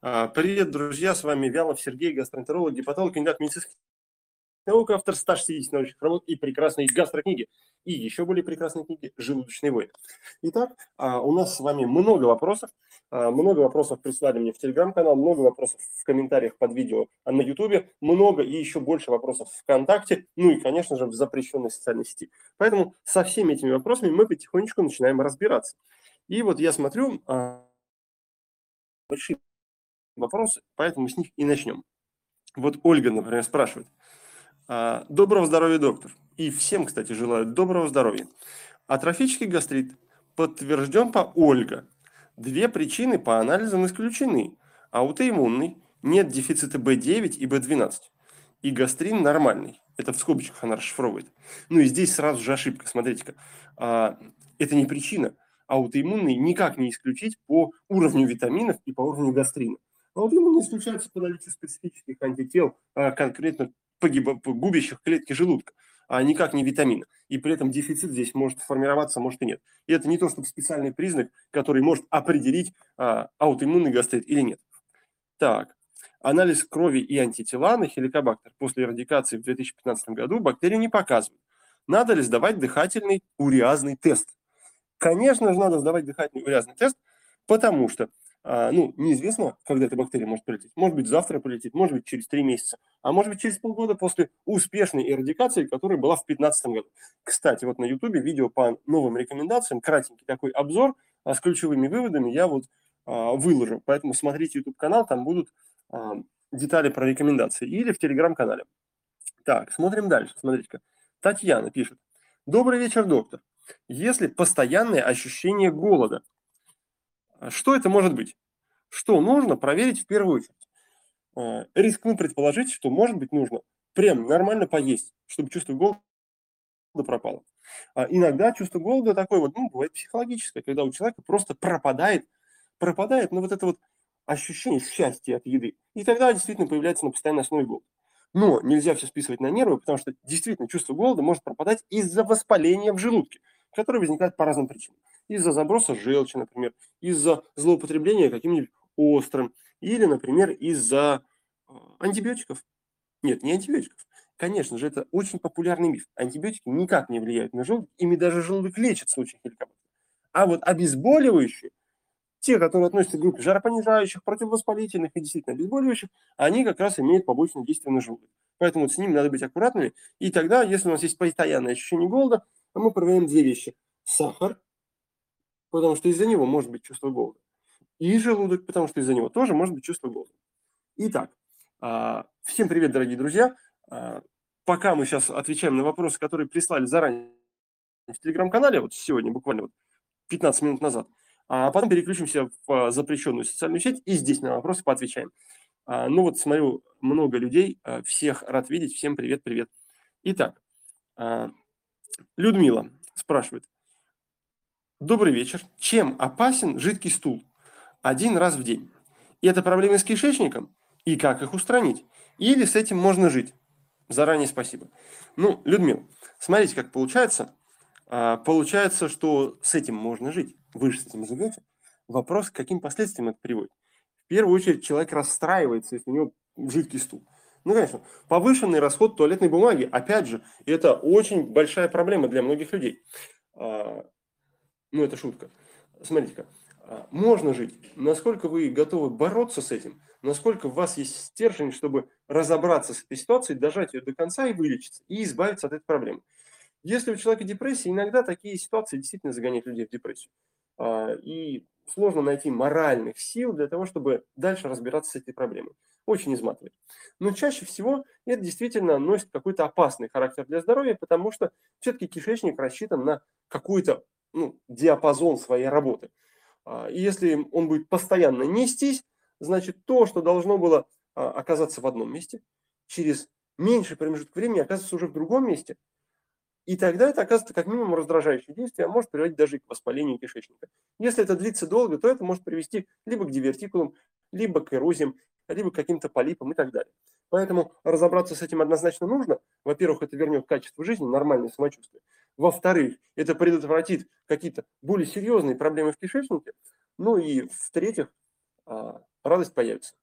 А, привет, друзья, с вами Вялов Сергей, гастроэнтеролог, гепатолог, кандидат медицинских наук, автор 160 научных работ и прекрасной гастрокниги. И еще более прекрасной книги «Желудочный войн». Итак, а, у нас с вами много вопросов. А, много вопросов прислали мне в телеграм-канал, много вопросов в комментариях под видео на ютубе, много и еще больше вопросов в ВКонтакте, ну и, конечно же, в запрещенной социальной сети. Поэтому со всеми этими вопросами мы потихонечку начинаем разбираться. И вот я смотрю, большие вопросы, поэтому с них и начнем. Вот Ольга, например, спрашивает. «А, доброго здоровья, доктор. И всем, кстати, желаю доброго здоровья. Атрофический гастрит подтвержден по Ольга. Две причины по анализам исключены. Аутоиммунный, нет дефицита B9 и B12. И гастрин нормальный. Это в скобочках она расшифровывает. Ну и здесь сразу же ошибка. Смотрите-ка. А, это не причина. Аутоиммунный никак не исключить по уровню витаминов и по уровню гастрина. Аутоиммун исключается по наличию специфических антител, а конкретно погиб... губящих клетки желудка, а никак не витамина. И при этом дефицит здесь может формироваться, может и нет. И это не то, чтобы специальный признак, который может определить, а, аутоиммунный гастрит или нет. Так, анализ крови и антитела на хеликобактер после эрадикации в 2015 году бактерию не показывают. Надо ли сдавать дыхательный уреазный тест? Конечно же, надо сдавать дыхательный уреазный тест, потому что ну, неизвестно, когда эта бактерия может полететь. Может быть, завтра полетит, может быть, через три месяца, а может быть, через полгода после успешной эрадикации, которая была в 2015 году. Кстати, вот на YouTube видео по новым рекомендациям, кратенький такой обзор а с ключевыми выводами я вот а, выложу. Поэтому смотрите YouTube-канал, там будут а, детали про рекомендации. Или в Телеграм-канале. Так, смотрим дальше. Смотрите-ка. Татьяна пишет. Добрый вечер, доктор. Если постоянное ощущение голода – а что это может быть? Что нужно проверить в первую очередь? Э, рискну предположить, что, может быть, нужно прям нормально поесть, чтобы чувство голода пропало. А иногда чувство голода такое вот, ну, бывает психологическое, когда у человека просто пропадает, пропадает, ну, вот это вот ощущение счастья от еды. И тогда действительно появляется на постоянной основе голод. Но нельзя все списывать на нервы, потому что действительно чувство голода может пропадать из-за воспаления в желудке, которое возникает по разным причинам из-за заброса желчи, например, из-за злоупотребления каким-нибудь острым, или, например, из-за а, антибиотиков. Нет, не антибиотиков. Конечно же, это очень популярный миф. Антибиотики никак не влияют на желудок, ими даже желудок лечат в случае хеликобактера. А вот обезболивающие, те, которые относятся к группе жаропонижающих, противовоспалительных и действительно обезболивающих, они как раз имеют побочное действие на желудок. Поэтому вот с ними надо быть аккуратными. И тогда, если у нас есть постоянное ощущение голода, мы проверяем две вещи. Сахар потому что из-за него может быть чувство голода. И желудок, потому что из-за него тоже может быть чувство голода. Итак, а, всем привет, дорогие друзья. А, пока мы сейчас отвечаем на вопросы, которые прислали заранее в телеграм-канале, вот сегодня, буквально вот 15 минут назад, а потом переключимся в запрещенную социальную сеть и здесь на вопросы поотвечаем. Ну вот, смотрю, много людей, всех рад видеть, всем привет-привет. Итак, Людмила спрашивает, Добрый вечер. Чем опасен жидкий стул? Один раз в день. И это проблемы с кишечником? И как их устранить? Или с этим можно жить? Заранее спасибо. Ну, Людмила, смотрите, как получается. А, получается, что с этим можно жить. Вы же с этим живете. Вопрос, к каким последствиям это приводит. В первую очередь человек расстраивается, если у него жидкий стул. Ну, конечно, повышенный расход туалетной бумаги, опять же, это очень большая проблема для многих людей. А, ну, это шутка. Смотрите-ка, а, можно жить. Насколько вы готовы бороться с этим, насколько у вас есть стержень, чтобы разобраться с этой ситуацией, дожать ее до конца и вылечиться, и избавиться от этой проблемы. Если у человека депрессия, иногда такие ситуации действительно загоняют людей в депрессию. А, и сложно найти моральных сил для того, чтобы дальше разбираться с этой проблемой. Очень изматывает. Но чаще всего это действительно носит какой-то опасный характер для здоровья, потому что все-таки кишечник рассчитан на какую-то ну, диапазон своей работы. А, и если он будет постоянно нестись, значит то, что должно было а, оказаться в одном месте, через меньший промежуток времени оказывается уже в другом месте. И тогда это оказывается как минимум раздражающее действие, а может приводить даже и к воспалению кишечника. Если это длится долго, то это может привести либо к дивертикулам, либо к эрозиям, либо к каким-то полипам и так далее. Поэтому разобраться с этим однозначно нужно. Во-первых, это вернет качество жизни, нормальное самочувствие. Во-вторых, это предотвратит какие-то более серьезные проблемы в кишечнике. Ну и в-третьих, а, радость появится.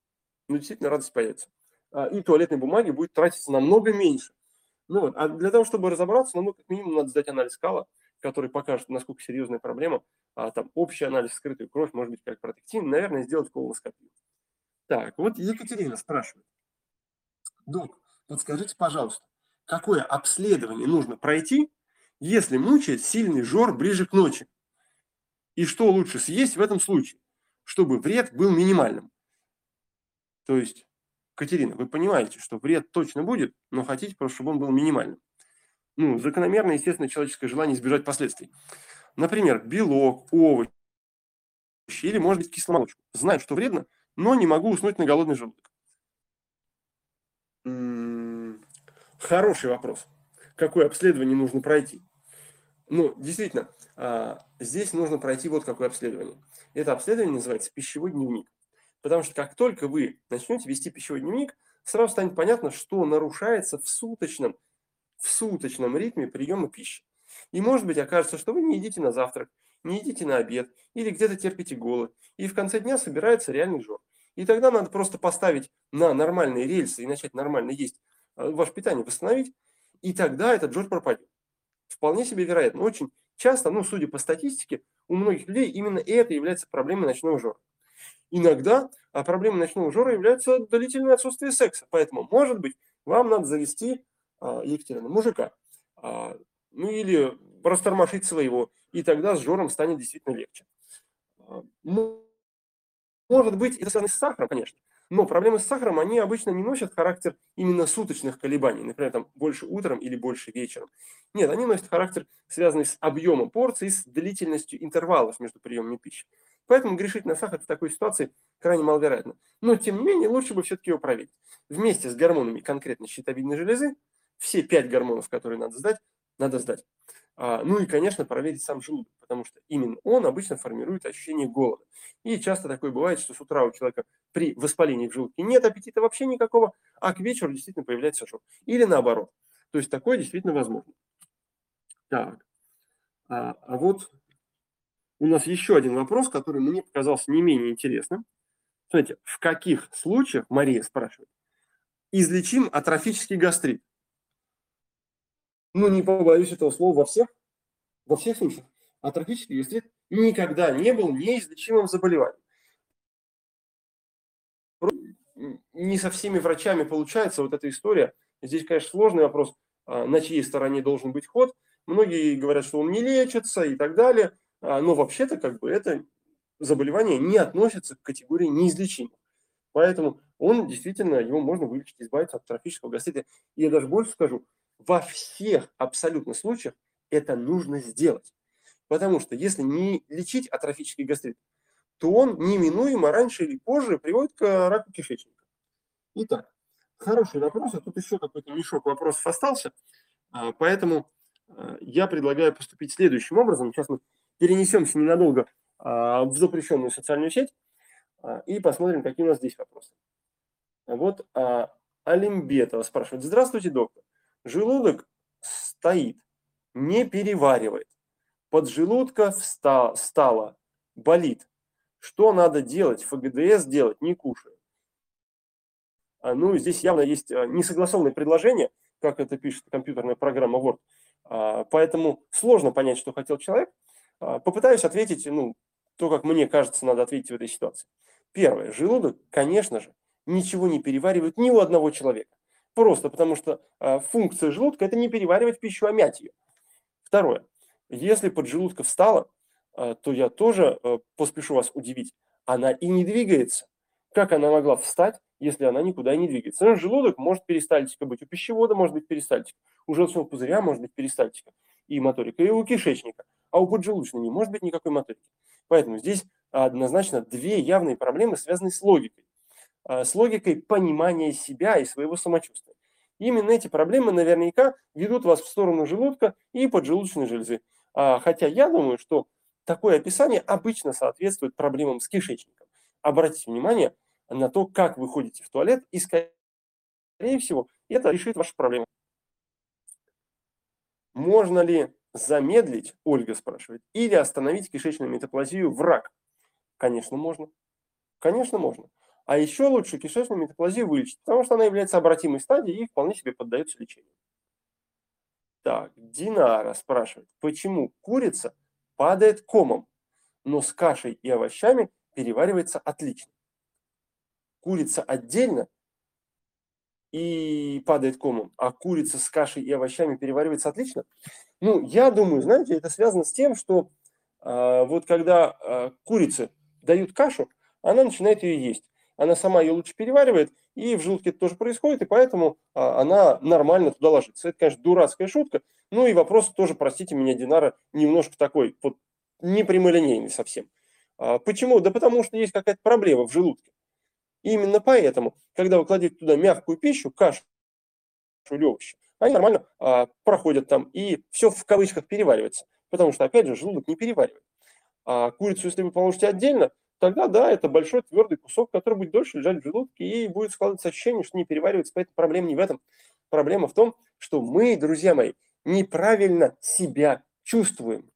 Ну, действительно, радость появится. А, и туалетной бумаги будет тратиться намного меньше. Ну вот, а для того, чтобы разобраться, ну, как минимум надо сдать анализ кала, который покажет, насколько серьезная проблема. А, там общий анализ, скрытую кровь, может быть, как протектин, наверное, сделать колоноскопию. Так, вот Екатерина спрашивает. Док, подскажите, пожалуйста, какое обследование нужно пройти, если мучает сильный жор ближе к ночи? И что лучше съесть в этом случае, чтобы вред был минимальным? То есть, Катерина, вы понимаете, что вред точно будет, но хотите просто, чтобы он был минимальным. Ну, закономерно, естественно, человеческое желание избежать последствий. Например, белок, овощи или, может быть, кисломолочку. Знаю, что вредно, но не могу уснуть на голодный желудок. М-м, хороший вопрос. Какое обследование нужно пройти? Ну, действительно, а, здесь нужно пройти вот какое обследование. Это обследование называется пищевой дневник. Потому что как только вы начнете вести пищевой дневник, сразу станет понятно, что нарушается в суточном, в суточном ритме приема пищи. И может быть окажется, что вы не едите на завтрак, не едите на обед или где-то терпите голод. И в конце дня собирается реальный жор. И тогда надо просто поставить на нормальные рельсы и начать нормально есть, э, ваше питание восстановить, и тогда этот жор пропадет. Вполне себе вероятно. Очень часто, ну, судя по статистике, у многих людей именно это является проблемой ночного жора. Иногда а проблемой ночного жора является длительное отсутствие секса. Поэтому, может быть, вам надо завести, а, Екатерина, мужика. А, ну или растормошить своего. И тогда с жором станет действительно легче. А, может быть, это связано с сахаром, конечно. Но проблемы с сахаром, они обычно не носят характер именно суточных колебаний, например, там больше утром или больше вечером. Нет, они носят характер, связанный с объемом порций, с длительностью интервалов между приемами пищи. Поэтому грешить на сахар в такой ситуации крайне маловероятно. Но, тем не менее, лучше бы все-таки его проверить. Вместе с гормонами конкретно щитовидной железы, все пять гормонов, которые надо сдать, надо сдать. А, ну и, конечно, проверить сам желудок, потому что именно он обычно формирует ощущение голода. И часто такое бывает, что с утра у человека при воспалении в желудке нет аппетита вообще никакого, а к вечеру действительно появляется шок. Или наоборот. То есть такое действительно возможно. Так. А, а вот у нас еще один вопрос, который мне показался не менее интересным. Смотрите, в каких случаях, Мария спрашивает, излечим атрофический гастрит? ну, не побоюсь этого слова, во всех, во всех случаях. Атрофический гастрит никогда не был неизлечимым заболеванием. Не со всеми врачами получается вот эта история. Здесь, конечно, сложный вопрос, а, на чьей стороне должен быть ход. Многие говорят, что он не лечится и так далее. А, но вообще-то как бы это заболевание не относится к категории неизлечимых. Поэтому он действительно, его можно вылечить, избавиться от атрофического гастрита. И я даже больше скажу, во всех абсолютно случаях это нужно сделать. Потому что если не лечить атрофический гастрит, то он неминуемо раньше или позже приводит к раку кишечника. Итак, хороший вопрос. А тут еще какой-то мешок вопросов остался. А, поэтому а, я предлагаю поступить следующим образом. Сейчас мы перенесемся ненадолго а, в запрещенную социальную сеть и посмотрим, какие у нас здесь вопросы. Вот Алимбетова спрашивает. Здравствуйте, доктор. Желудок стоит, не переваривает. Поджелудка встала, встала, болит. Что надо делать? ФГДС делать, не кушая. А, ну, здесь явно есть а, несогласованные предложения, как это пишет компьютерная программа Word. А, поэтому сложно понять, что хотел человек. Попытаюсь ответить, ну, то, как мне кажется, надо ответить в этой ситуации. Первое. Желудок, конечно же, ничего не переваривает ни у одного человека. Просто потому что э, функция желудка – это не переваривать пищу, а мять ее. Второе. Если поджелудка встала, э, то я тоже поспешу вас удивить. Она и не двигается. Как она могла встать, если она никуда и не двигается? Ну, желудок может перистальтика быть, у пищевода может быть перистальтика, у желчного пузыря может быть перистальтика и моторика, и у кишечника, а у поджелудочной не может быть никакой моторики. Поэтому здесь однозначно две явные проблемы, связанные с логикой. А, с логикой понимания себя и своего самочувствия. Именно эти проблемы наверняка ведут вас в сторону желудка и поджелудочной железы. А, хотя я думаю, что такое описание обычно соответствует проблемам с кишечником. Обратите внимание на то, как вы ходите в туалет, и, скорее всего, это решит вашу проблему. Можно ли замедлить, Ольга спрашивает, или остановить кишечную метаплазию в рак? Конечно, можно. Конечно, можно. А еще лучше кишечную метаплазию вылечить, потому что она является обратимой стадией и вполне себе поддается лечению. Так, Динара спрашивает, почему курица падает комом, но с кашей и овощами переваривается отлично. Курица отдельно и падает комом, а курица с кашей и овощами переваривается отлично. Ну, я думаю, знаете, это связано с тем, что э, вот когда э, курице дают кашу, она начинает ее есть. Она сама ее лучше переваривает, и в желудке это тоже происходит, и поэтому э, она нормально туда ложится. Это, конечно, дурацкая шутка, ну и вопрос тоже, простите меня, Динара, немножко такой, вот непрямолинейный совсем. А, почему? Да потому что есть какая-то проблема в желудке. И именно поэтому, когда вы кладете туда мягкую пищу, кашу или овощи, они нормально а, проходят там, и все в кавычках переваривается. Потому что, опять же, желудок не переваривает. А курицу, если вы положите отдельно, тогда, да, это большой твердый кусок, который будет дольше лежать в желудке, и будет складываться ощущение, что не переваривается. Поэтому проблема не в этом. Проблема в том, что мы, друзья мои, неправильно себя чувствуем.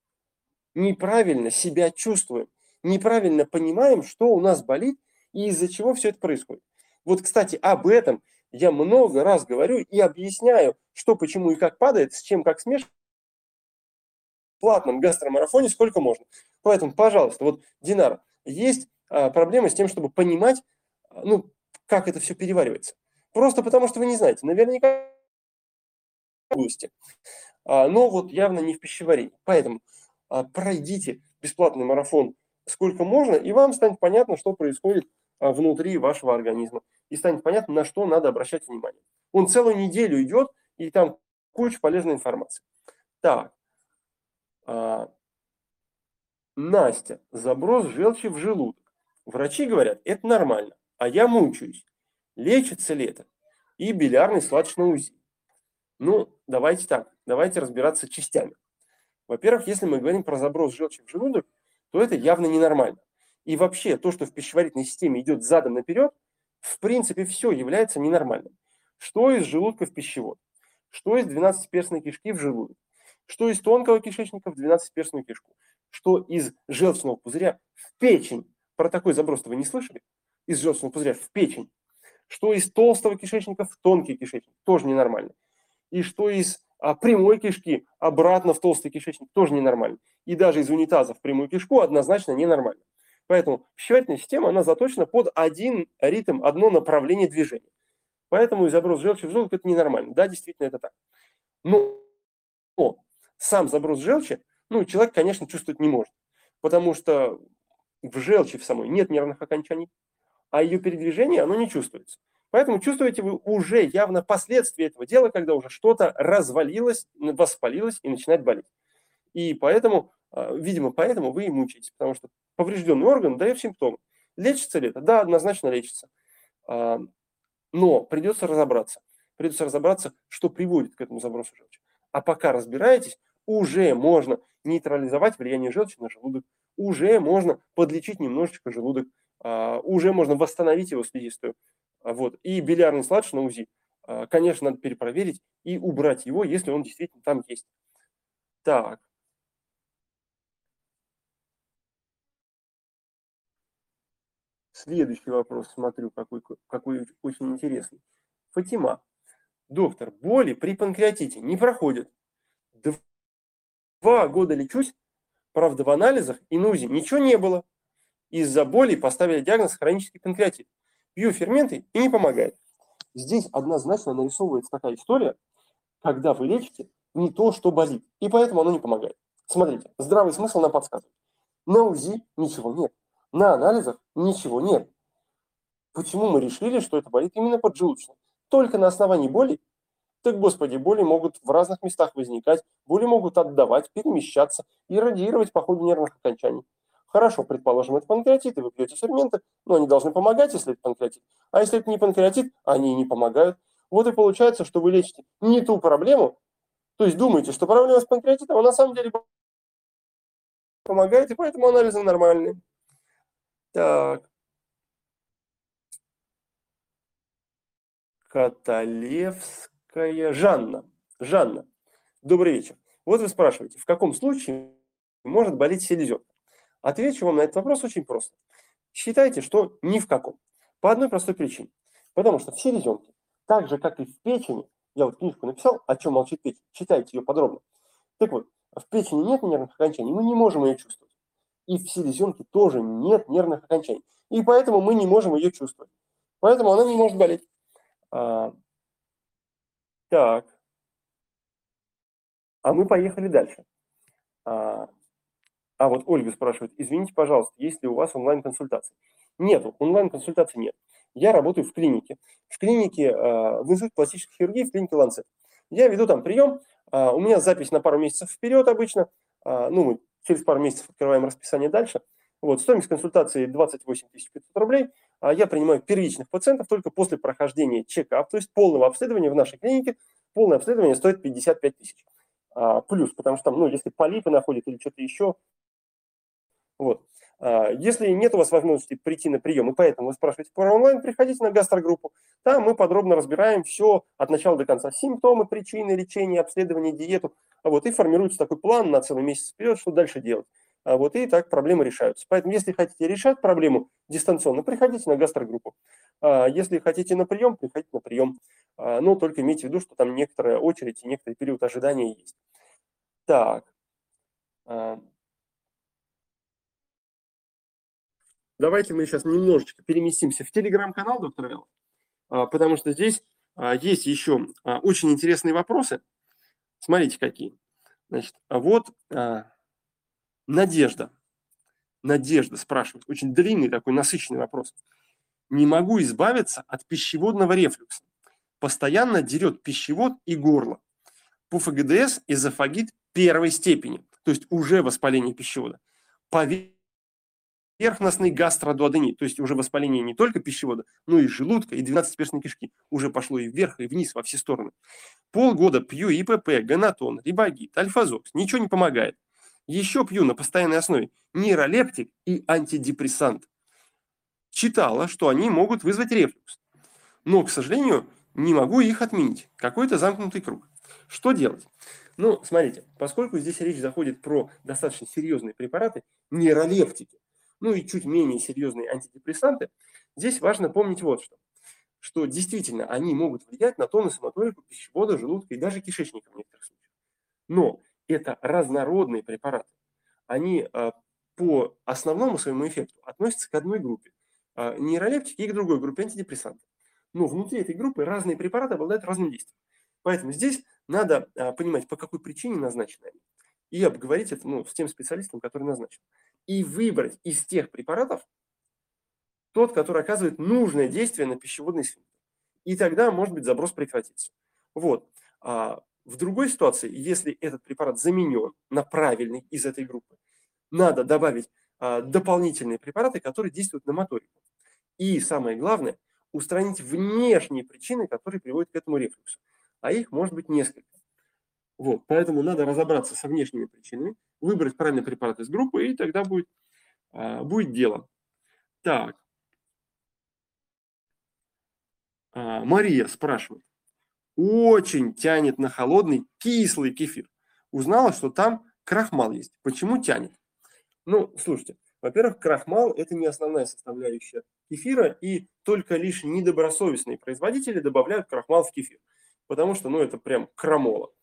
Неправильно себя чувствуем. Неправильно понимаем, что у нас болит и из-за чего все это происходит. Вот, кстати, об этом я много раз говорю и объясняю, что, почему и как падает, с чем как смешивать в платном гастромарафоне сколько можно. Поэтому, пожалуйста, вот, Динар, есть а, проблема с тем, чтобы понимать, а, ну, как это все переваривается. Просто потому, что вы не знаете. Наверняка области, а, но вот явно не в пищеварении. Поэтому а, пройдите бесплатный марафон сколько можно, и вам станет понятно, что происходит внутри вашего организма. И станет понятно, на что надо обращать внимание. Он целую неделю идет, и там куча полезной информации. Так. Настя, заброс желчи в желудок. Врачи говорят, это нормально, а я мучаюсь. Лечится ли это? И билярный сладкий УЗИ. Ну, давайте так, давайте разбираться частями. Во-первых, если мы говорим про заброс желчи в желудок, то это явно ненормально. И вообще то, что в пищеварительной системе идет задом наперед, в принципе, все является ненормальным. Что из желудка в пищевод? Что из 12-перстной кишки в желудок? Что из тонкого кишечника в 12-перстную кишку? Что из желчного пузыря в печень? Про такой заброс вы не слышали? Из желчного пузыря в печень. Что из толстого кишечника в тонкий кишечник? Тоже ненормально и что из а, прямой кишки обратно в толстый кишечник тоже ненормально. И даже из унитаза в прямую кишку однозначно ненормально. Поэтому пищеварительная система, она заточена под один ритм, одно направление движения. Поэтому и заброс желчи в желудок – это ненормально. Да, действительно, это так. Но, но сам заброс желчи, ну, человек, конечно, чувствовать не может. Потому что в желчи в самой нет нервных окончаний, а ее передвижение, оно не чувствуется. Поэтому чувствуете вы уже явно последствия этого дела, когда уже что-то развалилось, воспалилось и начинает болеть. И поэтому, видимо, поэтому вы и мучаетесь, потому что поврежденный орган дает симптомы. Лечится ли это? Да, однозначно лечится. А, но придется разобраться. Придется разобраться, что приводит к этому забросу желчи. А пока разбираетесь, уже можно нейтрализовать влияние желчи на желудок, уже можно подлечить немножечко желудок, а, уже можно восстановить его слизистую, а, вот. И билярный сладж на УЗИ, а, конечно, надо перепроверить и убрать его, если он действительно там есть. Так. Следующий вопрос, смотрю, какой, какой очень интересный. Фатима. Доктор, боли при панкреатите не проходят. Два года лечусь, правда, в анализах и на УЗИ ничего не было. Из-за боли поставили диагноз хронический панкреатит пью ферменты и не помогает. Здесь однозначно нарисовывается такая история, когда вы лечите не то, что болит, и поэтому оно не помогает. Смотрите, здравый смысл нам подсказывает. На УЗИ ничего нет, на анализах ничего нет. Почему мы решили, что это болит именно поджелудочно? Только на основании боли? Так, господи, боли могут в разных местах возникать, боли могут отдавать, перемещаться и радиировать по ходу нервных окончаний. Хорошо, предположим, это панкреатит, и вы пьете ферменты, но они должны помогать, если это панкреатит. А если это не панкреатит, они не помогают. Вот и получается, что вы лечите не ту проблему, то есть думаете, что проблема с панкреатитом, а на самом деле помогает, и поэтому анализы нормальные. Так. Каталевская Жанна. Жанна, добрый вечер. Вот вы спрашиваете, в каком случае может болеть селезенка? Отвечу вам на этот вопрос очень просто. Считайте, что ни в каком. По одной простой причине. Потому что в селезенке, так же, как и в печени, я вот книжку написал, о чем молчит печень, читайте ее подробно. Так вот, в печени нет нервных окончаний, мы не можем ее чувствовать. И в селезенке тоже нет нервных окончаний. И поэтому мы не можем ее чувствовать. Поэтому она не может болеть. А, так. А мы поехали дальше. А, а вот Ольга спрашивает, извините, пожалуйста, есть ли у вас онлайн-консультации? Нет, онлайн-консультаций нет. Я работаю в клинике. В клинике, э, в Институте пластической хирургии, в клинике Ланцет. Я веду там прием, э, у меня запись на пару месяцев вперед обычно. Э, ну, мы через пару месяцев открываем расписание дальше. Вот, стоимость консультации 28 500 рублей. А я принимаю первичных пациентов только после прохождения чекап, то есть полного обследования в нашей клинике. Полное обследование стоит 55 тысяч. А, плюс, потому что там, ну, если полипы находят или что-то еще, вот. А, если нет у вас возможности прийти на прием, и поэтому вы спрашиваете про онлайн, приходите на гастрогруппу. Там мы подробно разбираем все от начала до конца. Симптомы, причины, лечение, обследование, диету. Вот, и формируется такой план на целый месяц вперед, что дальше делать. А вот, и так проблемы решаются. Поэтому, если хотите решать проблему дистанционно, приходите на гастрогруппу. А, если хотите на прием, приходите на прием. Но только имейте в виду, что там некоторая очередь и некоторый период ожидания есть. Так. Давайте мы сейчас немножечко переместимся в телеграм-канал доктора Вела, потому что здесь а, есть еще а, очень интересные вопросы. Смотрите, какие. Значит, а вот Надежда. Надежда спрашивает. Очень длинный такой насыщенный вопрос. Не могу избавиться от пищеводного рефлюкса. Постоянно дерет пищевод и горло. Пуфагдс эзофагит первой степени, то есть уже воспаление пищевода. Поверь поверхностный гастродуоденит, то есть уже воспаление не только пищевода, но и желудка, и 12-перстной кишки. Уже пошло и вверх, и вниз, во все стороны. Полгода пью ИПП, гонатон, рибагит, альфазокс. Ничего не помогает. Еще пью на постоянной основе нейролептик и антидепрессант. Читала, что они могут вызвать рефлюкс. Но, к сожалению, не могу их отменить. Какой-то замкнутый круг. Что делать? Ну, смотрите, поскольку здесь речь заходит про достаточно серьезные препараты, нейролептики, ну и чуть менее серьезные антидепрессанты, здесь важно помнить вот что. Что действительно они могут влиять на тонус моторику пищевода, желудка и даже кишечника в некоторых случаях. Но это разнородные препараты. Они а, по основному своему эффекту относятся к одной группе. А, нейролептики и к другой группе антидепрессантов. Но внутри этой группы разные препараты обладают разным действием. Поэтому здесь надо а, понимать, по какой причине назначены они. И обговорить это ну, с тем специалистом, который назначен и выбрать из тех препаратов тот, который оказывает нужное действие на пищеводный сфинктер. И тогда, может быть, заброс прекратится. Вот. А в другой ситуации, если этот препарат заменен на правильный из этой группы, надо добавить а, дополнительные препараты, которые действуют на моторику. И самое главное, устранить внешние причины, которые приводят к этому рефлюксу. А их может быть несколько. Вот, поэтому надо разобраться со внешними причинами, выбрать правильный препарат из группы, и тогда будет, а, будет дело. Так. А, Мария спрашивает. Очень тянет на холодный кислый кефир. Узнала, что там крахмал есть. Почему тянет? Ну, слушайте, во-первых, крахмал – это не основная составляющая кефира, и только лишь недобросовестные производители добавляют крахмал в кефир. Потому что, ну, это прям крамола.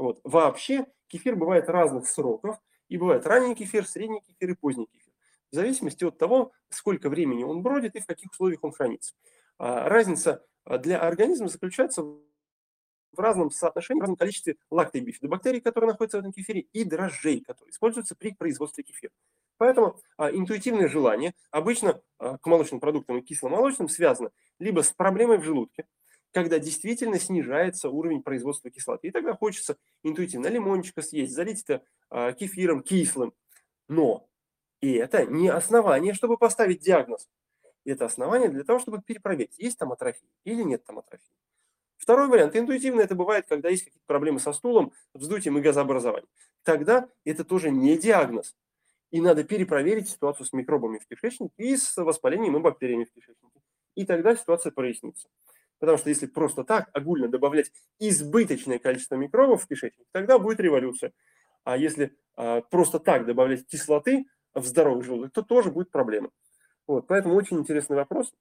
Вот. Вообще кефир бывает разных сроков, и бывает ранний кефир, средний кефир и поздний кефир. В зависимости от того, сколько времени он бродит и в каких условиях он хранится. А, разница а, для организма заключается в разном соотношении, в разном количестве лактей бифидобактерий, которые находятся в этом кефире, и дрожжей, которые используются при производстве кефира. Поэтому а, интуитивное желание обычно а, к молочным продуктам и кисломолочным связано либо с проблемой в желудке, когда действительно снижается уровень производства кислоты. И тогда хочется интуитивно лимончика съесть, залить это э, кефиром кислым. Но и это не основание, чтобы поставить диагноз. Это основание для того, чтобы перепроверить, есть там атрофия или нет там атрофии. Второй вариант. Интуитивно это бывает, когда есть какие-то проблемы со стулом, вздутием и газообразованием. Тогда это тоже не диагноз. И надо перепроверить ситуацию с микробами в кишечнике и с воспалением и бактериями в кишечнике. И тогда ситуация прояснится. Потому что если просто так огульно добавлять избыточное количество микробов в кишечник, тогда будет революция. А если а, просто так добавлять кислоты в здоровый желудок, то тоже будет проблема. Вот, поэтому очень интересный вопрос.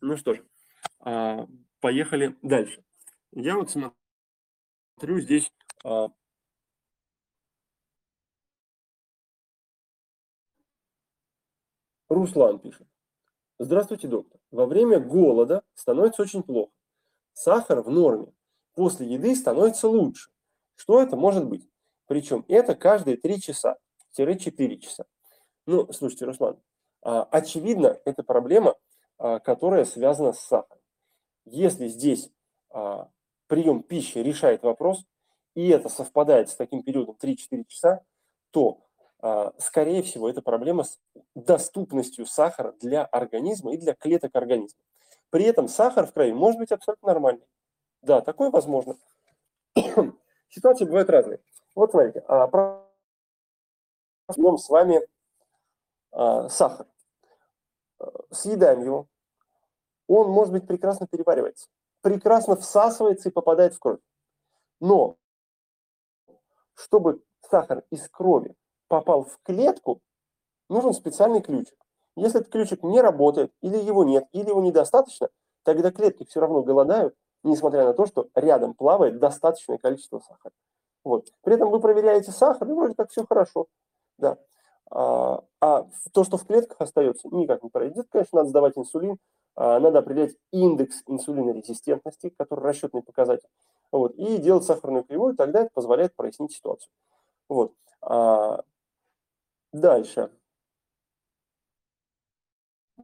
Ну что ж, а, поехали дальше. Я вот смотрю здесь а, Руслан пишет. Здравствуйте, доктор. Во время голода становится очень плохо. Сахар в норме. После еды становится лучше. Что это может быть? Причем это каждые 3 часа, 4 часа. Ну, слушайте, Руслан, а, очевидно, это проблема, а, которая связана с сахаром. Если здесь а, прием пищи решает вопрос, и это совпадает с таким периодом 3-4 часа, то, скорее всего, это проблема с доступностью сахара для организма и для клеток организма. При этом сахар в крови может быть абсолютно нормальный. Да, такое возможно. Ситуации бывают разные. Вот смотрите, возьмем с вами сахар съедаем его, он, может быть, прекрасно переваривается, прекрасно всасывается и попадает в кровь. Но чтобы сахар из крови попал в клетку, нужен специальный ключик. Если этот ключик не работает, или его нет, или его недостаточно, тогда клетки все равно голодают, несмотря на то, что рядом плавает достаточное количество сахара. Вот. При этом вы проверяете сахар, и вроде как все хорошо. Да. А, а то, что в клетках остается, никак не пройдет. Конечно, надо сдавать инсулин, а, надо определять индекс инсулинорезистентности, который расчетный показатель, вот, и делать сахарную кривую, тогда это позволяет прояснить ситуацию. Вот. А, дальше.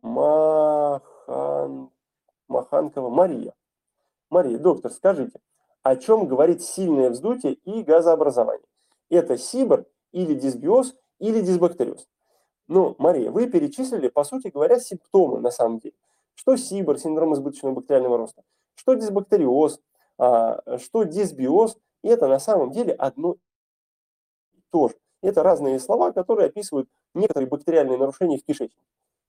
Махан... Маханкова Мария. Мария, доктор, скажите, о чем говорит сильное вздутие и газообразование? Это сибр или дисбиоз или дисбактериоз. Ну, Мария, вы перечислили, по сути говоря, симптомы на самом деле. Что СИБР, синдром избыточного бактериального роста, что дисбактериоз, а, что дисбиоз, и это на самом деле одно и то же. Это разные слова, которые описывают некоторые бактериальные нарушения в кишечнике.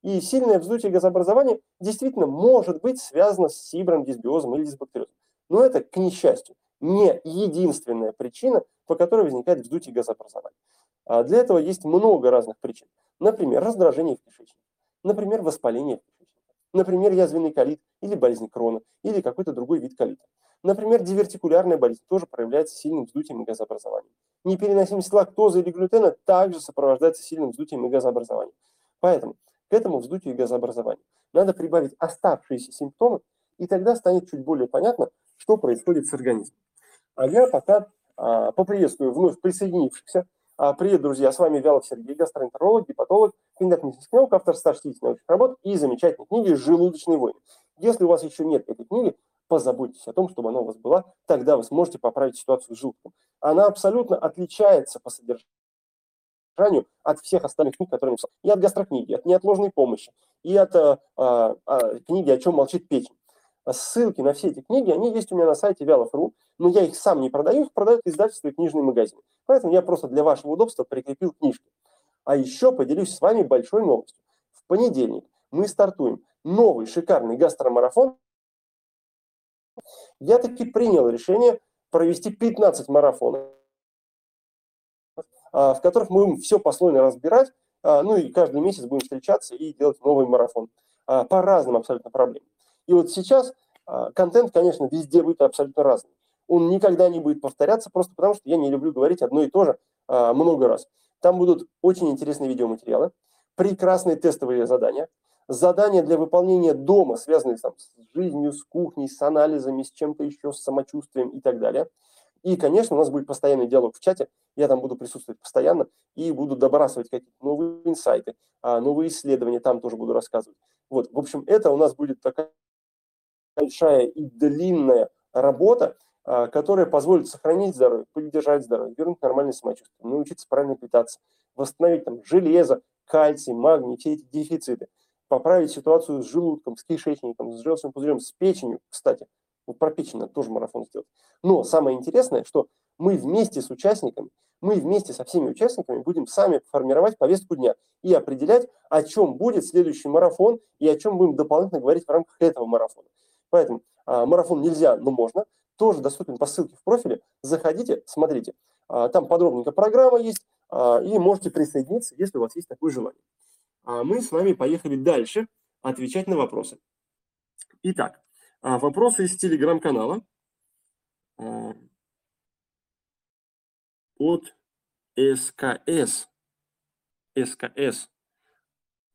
И сильное вздутие газообразования действительно может быть связано с сибром, дисбиозом или дисбактериозом. Но это, к несчастью, не единственная причина, по которой возникает вздутие газообразования. А для этого есть много разных причин. Например, раздражение в кишечнике, например, воспаление в кишечнике, например, язвенный колит или болезнь крона, или какой-то другой вид колита. Например, дивертикулярная болезнь тоже проявляется сильным вздутием и газообразованием. Непереносимость лактозы или глютена также сопровождается сильным вздутием и газообразованием. Поэтому к этому вздутию и газообразованию надо прибавить оставшиеся симптомы, и тогда станет чуть более понятно, что происходит с организмом. А я пока а, поприветствую вновь присоединившихся а, привет, друзья, с вами Вялов Сергей, гастроэнтеролог, гепатолог, кандидат медицинских наук, автор 160 научных работ и замечательной книги «Желудочные войны». Если у вас еще нет этой книги, позаботьтесь о том, чтобы она у вас была, тогда вы сможете поправить ситуацию с желудком. Она абсолютно отличается по содержанию от всех остальных книг, которые я написал. И от гастрокниги, от неотложной помощи, и от а, а, книги «О чем молчит печень». Ссылки на все эти книги, они есть у меня на сайте Вялов.ру, но я их сам не продаю, их продают издательства и книжные магазины. Поэтому я просто для вашего удобства прикрепил книжки. А еще поделюсь с вами большой новостью. В понедельник мы стартуем новый шикарный гастромарафон. Я таки принял решение провести 15 марафонов, а, в которых мы будем все послойно разбирать, а, ну и каждый месяц будем встречаться и делать новый марафон а, по разным абсолютно проблемам. И вот сейчас контент, конечно, везде будет абсолютно разный. Он никогда не будет повторяться, просто потому что я не люблю говорить одно и то же много раз. Там будут очень интересные видеоматериалы, прекрасные тестовые задания, задания для выполнения дома, связанные там, с жизнью, с кухней, с анализами, с чем-то еще, с самочувствием и так далее. И, конечно, у нас будет постоянный диалог в чате. Я там буду присутствовать постоянно и буду добрасывать какие-то новые инсайты, а, новые исследования, там тоже буду рассказывать. Вот, в общем, это у нас будет такая большая и длинная работа, а, которая позволит сохранить здоровье, поддержать здоровье, вернуть нормальное самочувствие, научиться правильно питаться, восстановить там железо, кальций, магний, все эти дефициты, поправить ситуацию с желудком, с кишечником, с желчным пузырем, с печенью, кстати. Вот про печень надо тоже марафон сделать. Но самое интересное, что мы вместе с участниками, мы вместе со всеми участниками будем сами формировать повестку дня и определять, о чем будет следующий марафон и о чем будем дополнительно говорить в рамках этого марафона. Поэтому а, марафон нельзя, но можно. Тоже доступен по ссылке в профиле. Заходите, смотрите. А, там подробненько программа есть, а, и можете присоединиться, если у вас есть такое желание. А мы с вами поехали дальше отвечать на вопросы. Итак, а, вопросы из телеграм-канала а, от СКС. СКС.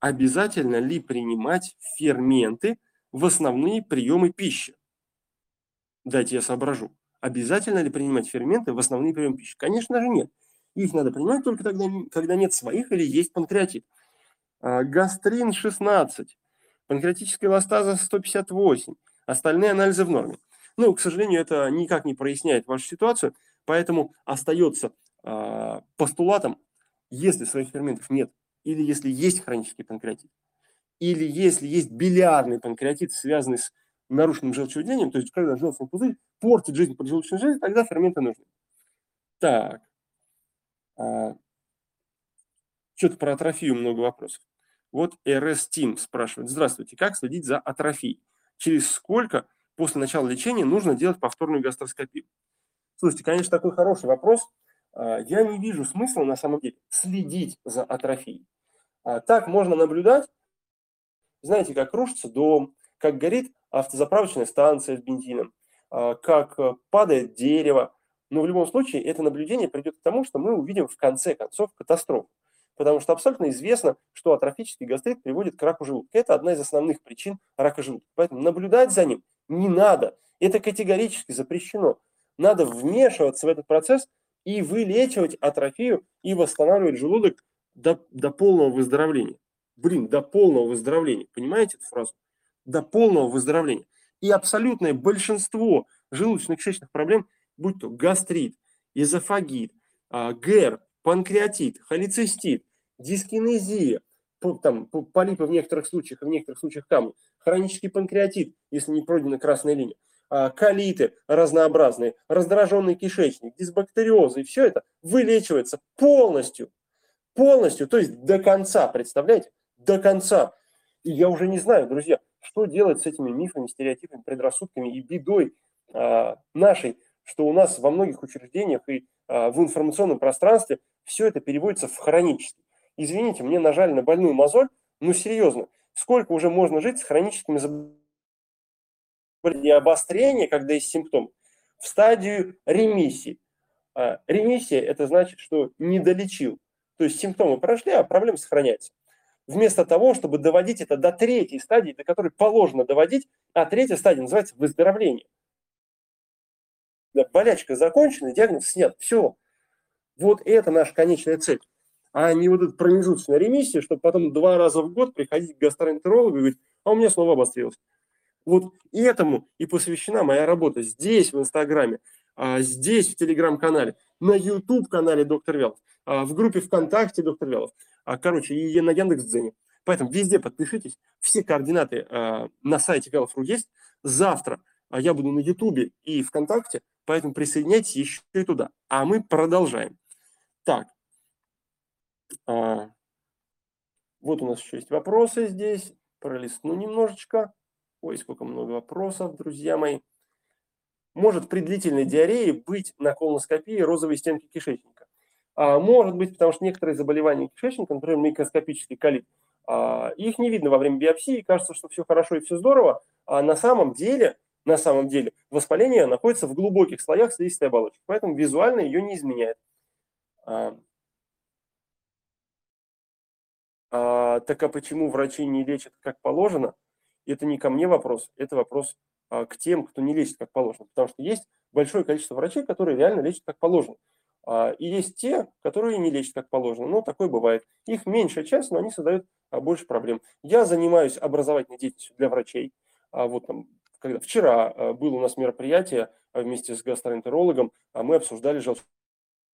Обязательно ли принимать ферменты в основные приемы пищи? Дайте я соображу. Обязательно ли принимать ферменты в основные приемы пищи? Конечно же нет. Их надо принимать только тогда, когда нет своих или есть панкреатит. А, гастрин 16, панкреатическая ластаза 158, остальные анализы в норме. Ну, к сожалению, это никак не проясняет вашу ситуацию, поэтому остается э, постулатом, если своих ферментов нет, или если есть хронический панкреатит, или если есть билиарный панкреатит, связанный с нарушенным желчевыделением, то есть когда желчный пузырь портит жизнь поджелудочной железы, тогда ферменты нужны. Так. А, Что-то про атрофию много вопросов. Вот RS Team спрашивает. Здравствуйте, как следить за атрофией? Через сколько после начала лечения нужно делать повторную гастроскопию? Слушайте, конечно, такой хороший вопрос. А, я не вижу смысла на самом деле следить за атрофией. А, так можно наблюдать, знаете, как рушится дом, как горит автозаправочная станция с бензином, а, как э, падает дерево. Но в любом случае это наблюдение придет к тому, что мы увидим в конце концов катастрофу. Потому что абсолютно известно, что атрофический гастрит приводит к раку желудка. Это одна из основных причин рака желудка. Поэтому наблюдать за ним не надо. Это категорически запрещено. Надо вмешиваться в этот процесс и вылечивать атрофию и восстанавливать желудок до, до полного выздоровления. Блин, до полного выздоровления. Понимаете эту фразу? До полного выздоровления. И абсолютное большинство желудочно-кишечных проблем, будь то гастрит, эзофагит, а, ГЭР, панкреатит, холецистит, дискинезия, там, полипы в некоторых случаях, в некоторых случаях камни, хронический панкреатит, если не пройдена красная линия, а, колиты разнообразные, раздраженный кишечник, дисбактериозы, и все это вылечивается полностью, полностью, то есть до конца, представляете, до конца. И я уже не знаю, друзья, что делать с этими мифами, стереотипами, предрассудками и бедой а, нашей, что у нас во многих учреждениях и а, в информационном пространстве все это переводится в хронический. Извините, мне нажали на больную мозоль, ну серьезно, сколько уже можно жить с хроническими заболеваниями обострения, когда есть симптом, в стадию ремиссии. А, ремиссия – это значит, что не долечил. То есть симптомы прошли, а проблема сохраняется. Вместо того, чтобы доводить это до третьей стадии, до которой положено доводить, а третья стадия называется выздоровление. Болячка закончена, диагноз снят. Все. Вот это наша конечная цель. А не вот эта промежуточная ремиссия, чтобы потом два раза в год приходить к гастроэнтерологу и говорить, а у меня снова обострилось. Вот этому и посвящена моя работа здесь, в Инстаграме, а, здесь, в Телеграм-канале, на YouTube-канале Доктор Вялов, а, в группе ВКонтакте Доктор Вялов, а, короче, и на Яндекс.Дзене. Поэтому везде подпишитесь. Все координаты на сайте Вялов.ру есть. Завтра я буду на Ютубе и ВКонтакте, поэтому присоединяйтесь еще и туда. А мы продолжаем. Так. Вот у нас еще есть вопросы здесь. Пролистну немножечко. Ой, сколько много вопросов, друзья мои. Может при длительной диарее быть на колоноскопии розовой стенки кишечника? А, может быть, потому что некоторые заболевания кишечника, например, микроскопический колит, а, их не видно во время биопсии, кажется, что все хорошо и все здорово, а на самом деле, на самом деле воспаление находится в глубоких слоях слизистой оболочки, поэтому визуально ее не изменяет. А, а, так а почему врачи не лечат как положено? это не ко мне вопрос, это вопрос а, к тем, кто не лечит как положено. Потому что есть большое количество врачей, которые реально лечат как положено. А, и есть те, которые не лечат как положено. Ну, такое бывает. Их меньшая часть, но они создают а, больше проблем. Я занимаюсь образовательной деятельностью для врачей. А вот там, когда вчера а, было у нас мероприятие а, вместе с гастроэнтерологом, а мы обсуждали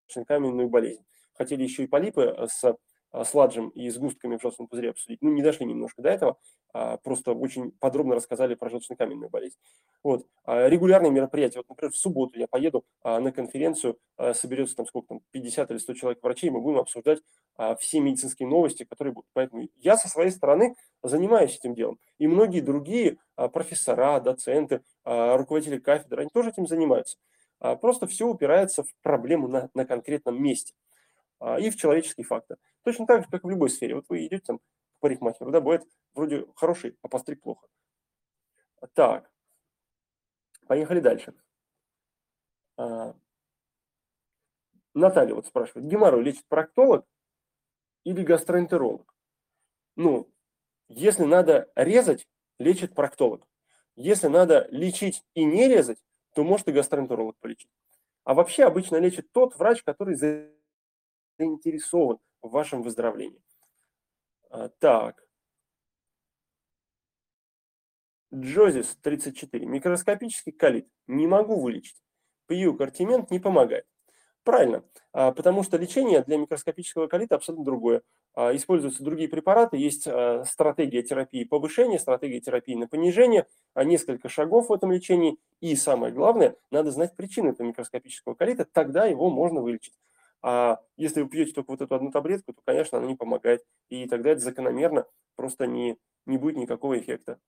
желчно-каменную болезнь. Хотели еще и полипы с а, с ладжем и сгустками в желчном пузыре обсудить. Ну, не дошли немножко до этого, а, просто очень подробно рассказали про желчно-каменную болезнь. Вот. А, регулярные мероприятия. Вот, например, в субботу я поеду на конференцию, соберется там сколько там, 50 или 100 человек врачей, мы будем обсуждать все медицинские новости, которые будут. Поэтому я со своей стороны занимаюсь этим делом. И многие другие профессора, доценты, руководители кафедр, они тоже этим занимаются. Просто все упирается в проблему на, на конкретном месте и в человеческий фактор. Точно так же, как в любой сфере. Вот вы идете там к парикмахеру, да, бывает вроде хороший, а постриг плохо. Так, поехали дальше. А, Наталья вот спрашивает, геморрой лечит проктолог или гастроэнтеролог? Ну, если надо резать, лечит проктолог. Если надо лечить и не резать, то может и гастроэнтеролог полечить. А вообще обычно лечит тот врач, который заинтересован в вашем выздоровлении. А, так. Джозис 34. Микроскопический колит. Не могу вылечить. Пью кортимент не помогает. Правильно, а, потому что лечение для микроскопического колита абсолютно другое. А, используются другие препараты, есть а, стратегия терапии повышения, стратегия терапии на понижение, несколько шагов в этом лечении. И самое главное, надо знать причину этого микроскопического колита, тогда его можно вылечить. А если вы пьете только вот эту одну таблетку, то, конечно, она не помогает. И тогда это закономерно просто не, не будет никакого эффекта.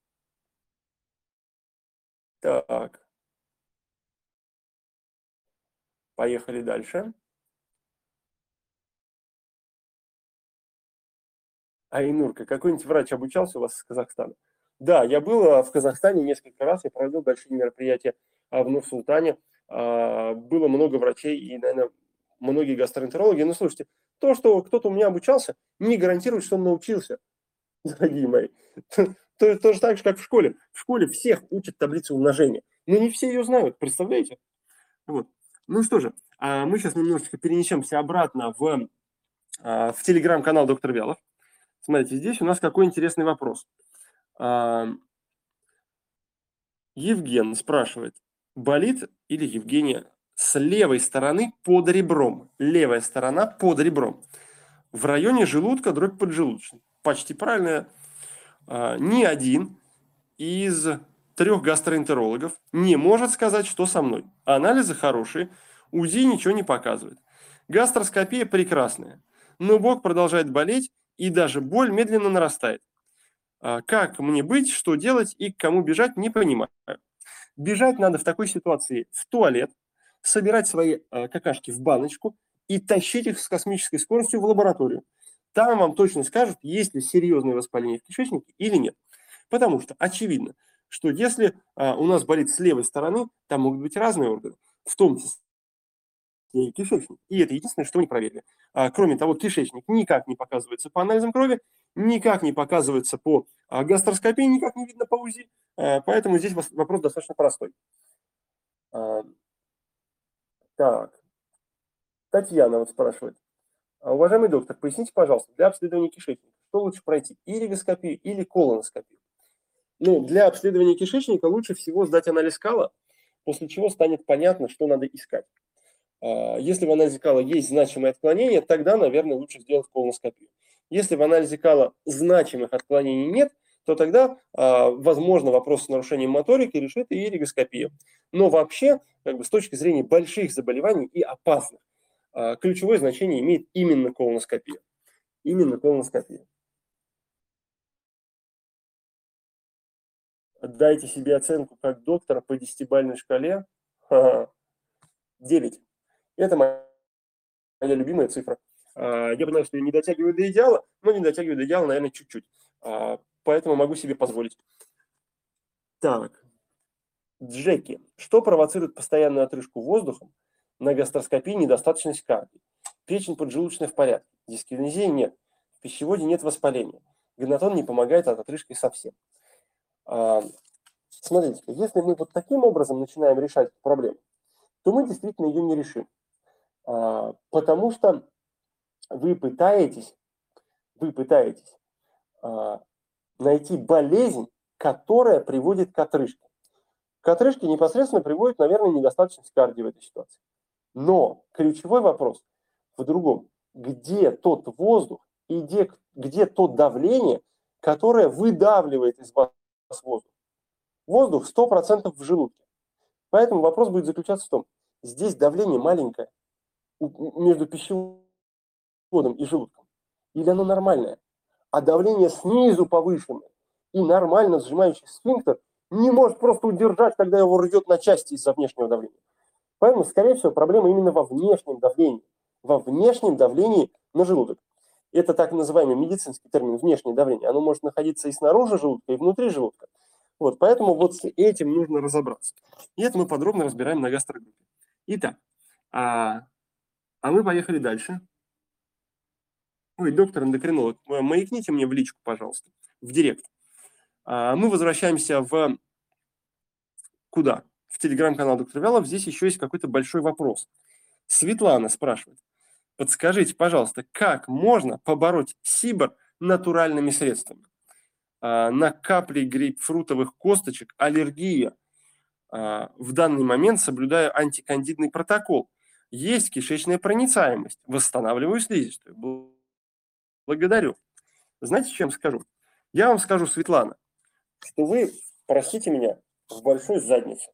Так. Поехали дальше. Айнурка, какой-нибудь врач обучался у вас из Казахстана? Да, я был а, в Казахстане несколько раз, я проводил большие мероприятия а, в Нур-Султане. А, было много врачей и, наверное, многие гастроэнтерологи. Но слушайте, то, что кто-то у меня обучался, не гарантирует, что он научился, дорогие мои. То, то же так же, как в школе. В школе всех учат таблицу умножения. Но не все ее знают, представляете? Вот. Ну что же, а мы сейчас немножечко перенесемся обратно в, а, в телеграм-канал доктор Вялов. Смотрите, здесь у нас какой интересный вопрос. А, Евген спрашивает, болит или Евгения с левой стороны под ребром? Левая сторона под ребром. В районе желудка дробь поджелудочной. Почти правильно. Ни один из трех гастроэнтерологов не может сказать, что со мной. Анализы хорошие, УЗИ ничего не показывает. Гастроскопия прекрасная, но бок продолжает болеть, и даже боль медленно нарастает. А как мне быть, что делать и к кому бежать, не понимаю. Бежать надо в такой ситуации в туалет, собирать свои а, какашки в баночку и тащить их с космической скоростью в лабораторию. Там вам точно скажут, есть ли серьезное воспаление в кишечнике или нет. Потому что очевидно, что если а, у нас болит с левой стороны, там могут быть разные органы, в том числе и кишечник. И это единственное, что не проверили. А, кроме того, кишечник никак не показывается по анализам крови, никак не показывается по а, гастроскопии, никак не видно по УЗИ. А, поэтому здесь вопрос достаточно простой. А, так. Татьяна вот спрашивает. А, уважаемый доктор, поясните, пожалуйста, для обследования кишечника, что лучше пройти, иригоскопию или колоноскопию? Ну, для обследования кишечника лучше всего сдать анализ кала, после чего станет понятно, что надо искать. А, если в анализе кала есть значимые отклонения, тогда, наверное, лучше сделать колоноскопию. Если в анализе кала значимых отклонений нет, то тогда, а, возможно, вопрос с нарушением моторики решит и иригоскопия. Но вообще, как бы, с точки зрения больших заболеваний и опасных, а, ключевое значение имеет именно колоноскопия. Именно колоноскопия. Дайте себе оценку как доктора по десятибальной шкале. 9. Это моя, любимая цифра. А, я понимаю, что я не дотягиваю до идеала, но не дотягиваю до идеала, наверное, чуть-чуть. А, поэтому могу себе позволить. Так. Джеки. Что провоцирует постоянную отрыжку воздухом на гастроскопии недостаточность кардии? Печень поджелудочная в порядке. Дискинезии нет. В пищеводе нет воспаления. Гонатон не помогает от отрыжки совсем. А, смотрите, если мы вот таким образом начинаем решать проблему, то мы действительно ее не решим. А, потому что вы пытаетесь, вы пытаетесь а, найти болезнь, которая приводит к отрыжке. К отрыжке непосредственно приводит, наверное, недостаточность кардии в этой ситуации. Но ключевой вопрос в другом. Где тот воздух и где, где то давление, которое выдавливает из вас воздух? Воздух 100% в желудке. Поэтому вопрос будет заключаться в том, здесь давление маленькое, между пищеводом и желудком? Или оно нормальное? А давление снизу повышенное и нормально сжимающий сфинктер не может просто удержать, когда его рвет на части из-за внешнего давления. Поэтому, скорее всего, проблема именно во внешнем давлении. Во внешнем давлении на желудок. Это так называемый медицинский термин внешнее давление. Оно может находиться и снаружи желудка, и внутри желудка. Вот, поэтому вот с этим нужно разобраться. И это мы подробно разбираем на гастрогруппе. Итак, а, а мы поехали дальше. Ой, доктор эндокринолог, маякните мне в личку, пожалуйста, в директ. А, мы возвращаемся в куда? В телеграм-канал доктор Вялов. Здесь еще есть какой-то большой вопрос. Светлана спрашивает. Подскажите, пожалуйста, как можно побороть сибор натуральными средствами? А, на капли грейпфрутовых косточек аллергия. А, в данный момент соблюдаю антикандидный протокол. Есть кишечная проницаемость. Восстанавливаю слизистую. Благодарю. Знаете, чем скажу? Я вам скажу, Светлана, что вы простите меня в большой заднице.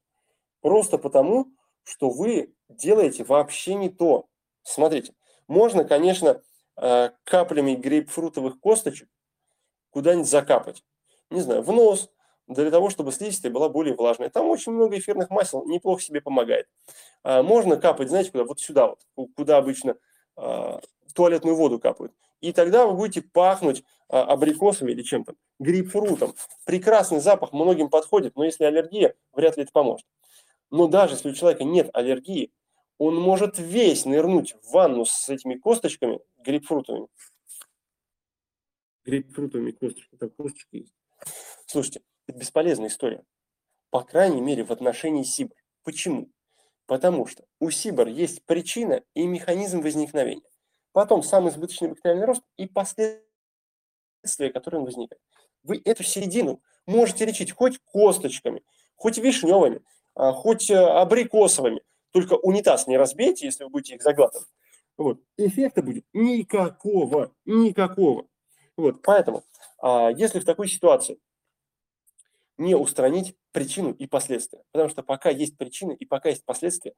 Просто потому, что вы делаете вообще не то. Смотрите, можно, конечно, а, каплями грейпфрутовых косточек куда-нибудь закапать. Не знаю, в нос, для того, чтобы слизистая была более влажная. Там очень много эфирных масел, неплохо себе помогает. А, можно капать, знаете, куда? Вот сюда вот, куда обычно а, туалетную воду капают. И тогда вы будете пахнуть а, абрикосами или чем-то, грейпфрутом. Прекрасный запах многим подходит, но если аллергия, вряд ли это поможет. Но даже если у человека нет аллергии, он может весь нырнуть в ванну с этими косточками грейпфрутовыми грейпфрутовыми косточками. Там косточки есть. Слушайте, это бесполезная история. По крайней мере, в отношении СИБР. Почему? Потому что у СИБР есть причина и механизм возникновения. Потом сам избыточный бактериальный рост и последствия, которые он возникает. Вы эту середину можете лечить хоть косточками, хоть вишневыми, а, хоть э, абрикосовыми. Только унитаз не разбейте, если вы будете их заглатывать. Вот. Эффекта будет никакого, никакого. Вот, поэтому, а, если в такой ситуации не устранить причину и последствия, потому что пока есть причины и пока есть последствия,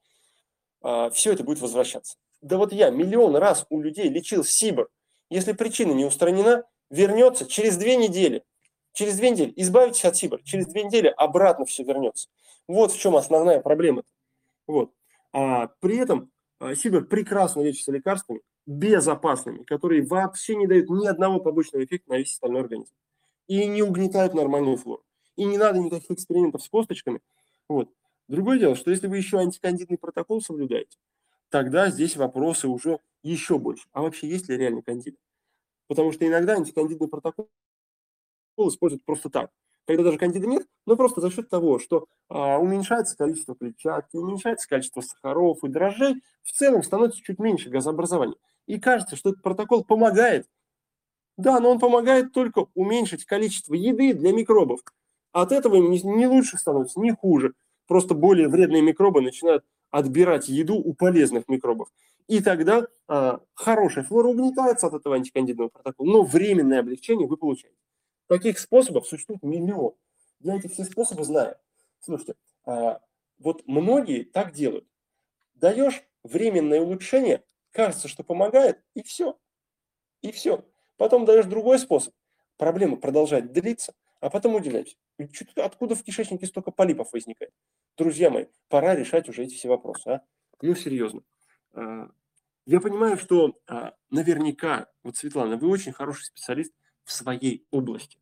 а, все это будет возвращаться. Да вот я миллион раз у людей лечил СИБР. Если причина не устранена, вернется через две недели. Через две недели избавитесь от СИБР. Через две недели обратно все вернется. Вот в чем основная проблема. Вот. А при этом а, СИБР прекрасно лечится лекарствами, безопасными, которые вообще не дают ни одного побочного эффекта на весь остальной организм. И не угнетают нормальную флору. И не надо никаких экспериментов с косточками. Вот. Другое дело, что если вы еще антикандидный протокол соблюдаете, тогда здесь вопросы уже еще больше. А вообще есть ли реальный кандид? Потому что иногда антикандидный протокол используют просто так когда даже кандида нет, но просто за счет того, что а, уменьшается количество клетчатки, уменьшается количество сахаров и дрожжей, в целом становится чуть меньше газообразования. И кажется, что этот протокол помогает. Да, но он помогает только уменьшить количество еды для микробов. От этого им не лучше становится, не хуже. Просто более вредные микробы начинают отбирать еду у полезных микробов. И тогда а, хорошая флора угнетается от этого антикандидного протокола, но временное облегчение вы получаете. Таких способов существует миллион. Я эти все способы знаю. Слушайте, а, вот многие так делают. Даешь временное улучшение, кажется, что помогает, и все. И все. Потом даешь другой способ. Проблема продолжает длиться, а потом удивляешься. Откуда в кишечнике столько полипов возникает? Друзья мои, пора решать уже эти все вопросы. А? Ну, серьезно. А, я понимаю, что а, наверняка, вот, Светлана, вы очень хороший специалист, в своей области.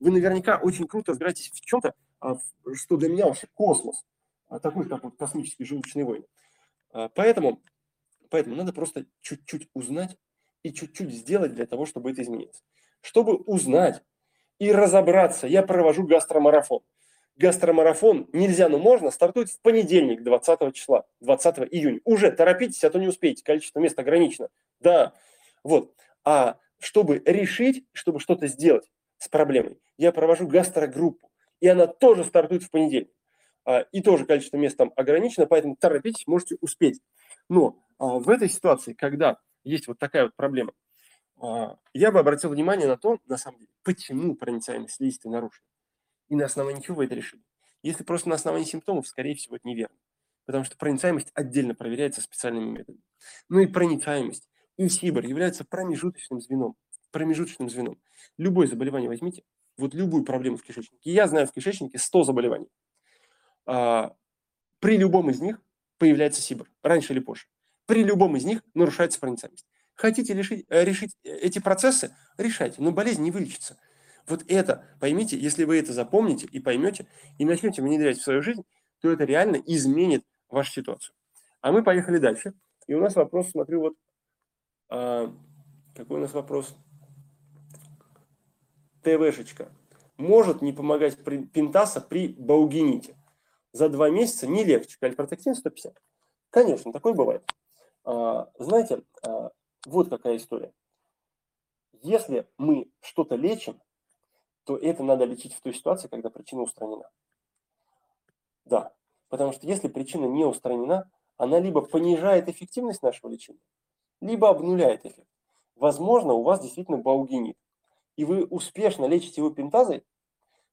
Вы наверняка очень круто разбираетесь в чем-то, а, что для меня вообще космос, а, такой как вот космический желудочный войны. А, поэтому, поэтому надо просто чуть-чуть узнать и чуть-чуть сделать для того, чтобы это изменилось. Чтобы узнать и разобраться, я провожу гастромарафон. Гастромарафон нельзя, но можно, стартует в понедельник, 20 числа, 20 июня. Уже торопитесь, а то не успеете, количество мест ограничено. Да, вот. А чтобы решить, чтобы что-то сделать с проблемой, я провожу гастрогруппу, и она тоже стартует в понедельник. А, и тоже количество мест там ограничено, поэтому торопитесь, можете успеть. Но а, в этой ситуации, когда есть вот такая вот проблема, а, я бы обратил внимание на то, на самом деле, почему проницаемость слизистой нарушена. И на основании чего вы это решили. Если просто на основании симптомов, скорее всего, это неверно. Потому что проницаемость отдельно проверяется специальными методами. Ну и проницаемость Инсибор является промежуточным звеном. Промежуточным звеном. Любое заболевание возьмите, вот любую проблему в кишечнике. Я знаю в кишечнике 100 заболеваний. А, при любом из них появляется СИБР, раньше или позже. При любом из них нарушается проницаемость. Хотите решить, э, решить эти процессы? Решайте, но болезнь не вылечится. Вот это, поймите, если вы это запомните и поймете, и начнете внедрять в свою жизнь, то это реально изменит вашу ситуацию. А мы поехали дальше. И у нас вопрос, смотрю, вот, а, какой у нас вопрос? ТВшечка. Может не помогать при, пентаса при баугините? За два месяца не легче. Кальпротектин 150. Конечно, такое бывает. А, знаете, а, вот какая история. Если мы что-то лечим, то это надо лечить в той ситуации, когда причина устранена. Да, потому что если причина не устранена, она либо понижает эффективность нашего лечения, либо обнуляет эффект. Возможно, у вас действительно баугинит, и вы успешно лечите его пентазой,